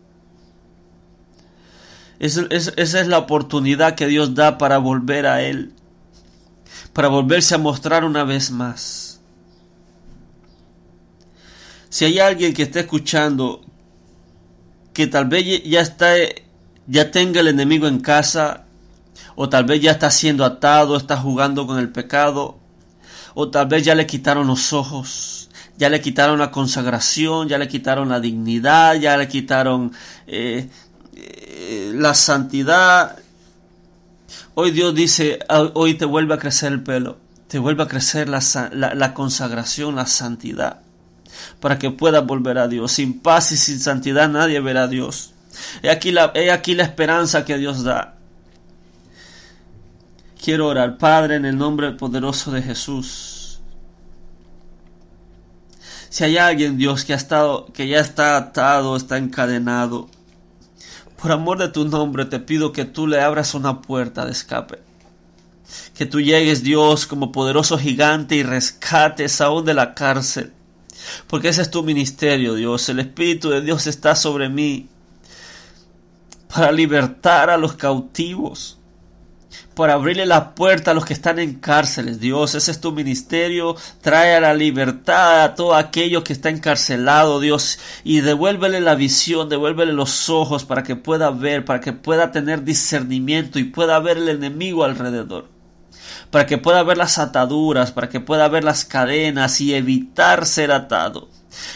esa es la oportunidad que Dios da para volver a Él, para volverse a mostrar una vez más. Si hay alguien que está escuchando que tal vez ya está ya tenga el enemigo en casa o tal vez ya está siendo atado, está jugando con el pecado o tal vez ya le quitaron los ojos, ya le quitaron la consagración, ya le quitaron la dignidad, ya le quitaron eh, eh, la santidad. Hoy Dios dice, hoy te vuelve a crecer el pelo, te vuelve a crecer la, la, consagración, la santidad, para que puedas volver a Dios. Sin paz y sin santidad nadie verá a Dios. He aquí la, he aquí la esperanza que Dios da. Quiero orar, Padre, en el nombre poderoso de Jesús. Si hay alguien, Dios, que ha estado, que ya está atado, está encadenado, por amor de tu nombre te pido que tú le abras una puerta de escape. Que tú llegues, Dios, como poderoso gigante y rescates aún de la cárcel. Porque ese es tu ministerio, Dios. El Espíritu de Dios está sobre mí para libertar a los cautivos por abrirle la puerta a los que están en cárceles. Dios, ese es tu ministerio. Trae a la libertad a todo aquello que está encarcelado, Dios, y devuélvele la visión, devuélvele los ojos para que pueda ver, para que pueda tener discernimiento y pueda ver el enemigo alrededor. Para que pueda ver las ataduras, para que pueda ver las cadenas y evitar ser atado.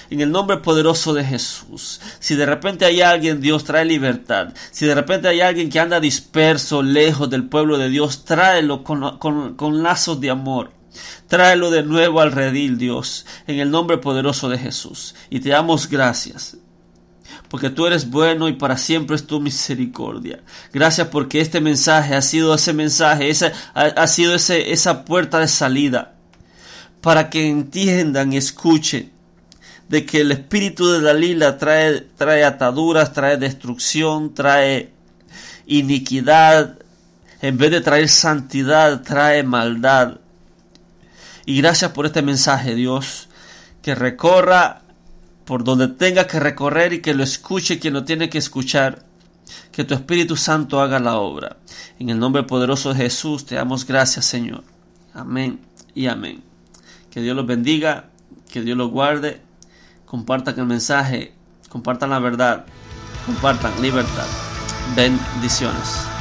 En el nombre poderoso de Jesús. Si de repente hay alguien, Dios trae libertad. Si de repente hay alguien que anda disperso, lejos del pueblo de Dios, tráelo con, con lazos de amor. Tráelo de nuevo al redil, Dios, en el nombre poderoso de Jesús. Y te damos gracias porque tú eres bueno y para siempre es tu misericordia. Gracias porque este mensaje ha sido ese mensaje, ha, sido ese, esa puerta de salida para que entiendan y escuchen de que el espíritu de Dalila trae, trae ataduras, trae destrucción, trae iniquidad, en vez de traer santidad, trae maldad. Y gracias por este mensaje, Dios, que recorra por donde tenga que recorrer y que lo escuche quien lo tiene que escuchar. Que tu Espíritu Santo haga la obra. En el nombre poderoso de Jesús te damos gracias, Señor. Amén y amén. Que Dios los bendiga, que Dios los guarde. Compartan el mensaje, compartan la verdad, compartan libertad. Bendiciones.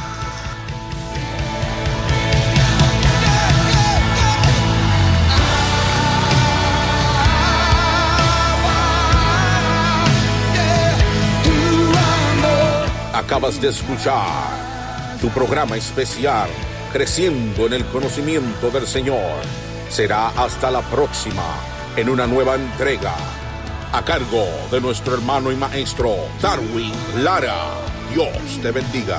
De escuchar tu programa especial Creciendo en el conocimiento del Señor. Será hasta la próxima en una nueva entrega a cargo de nuestro hermano y maestro Darwin Lara. Dios te bendiga.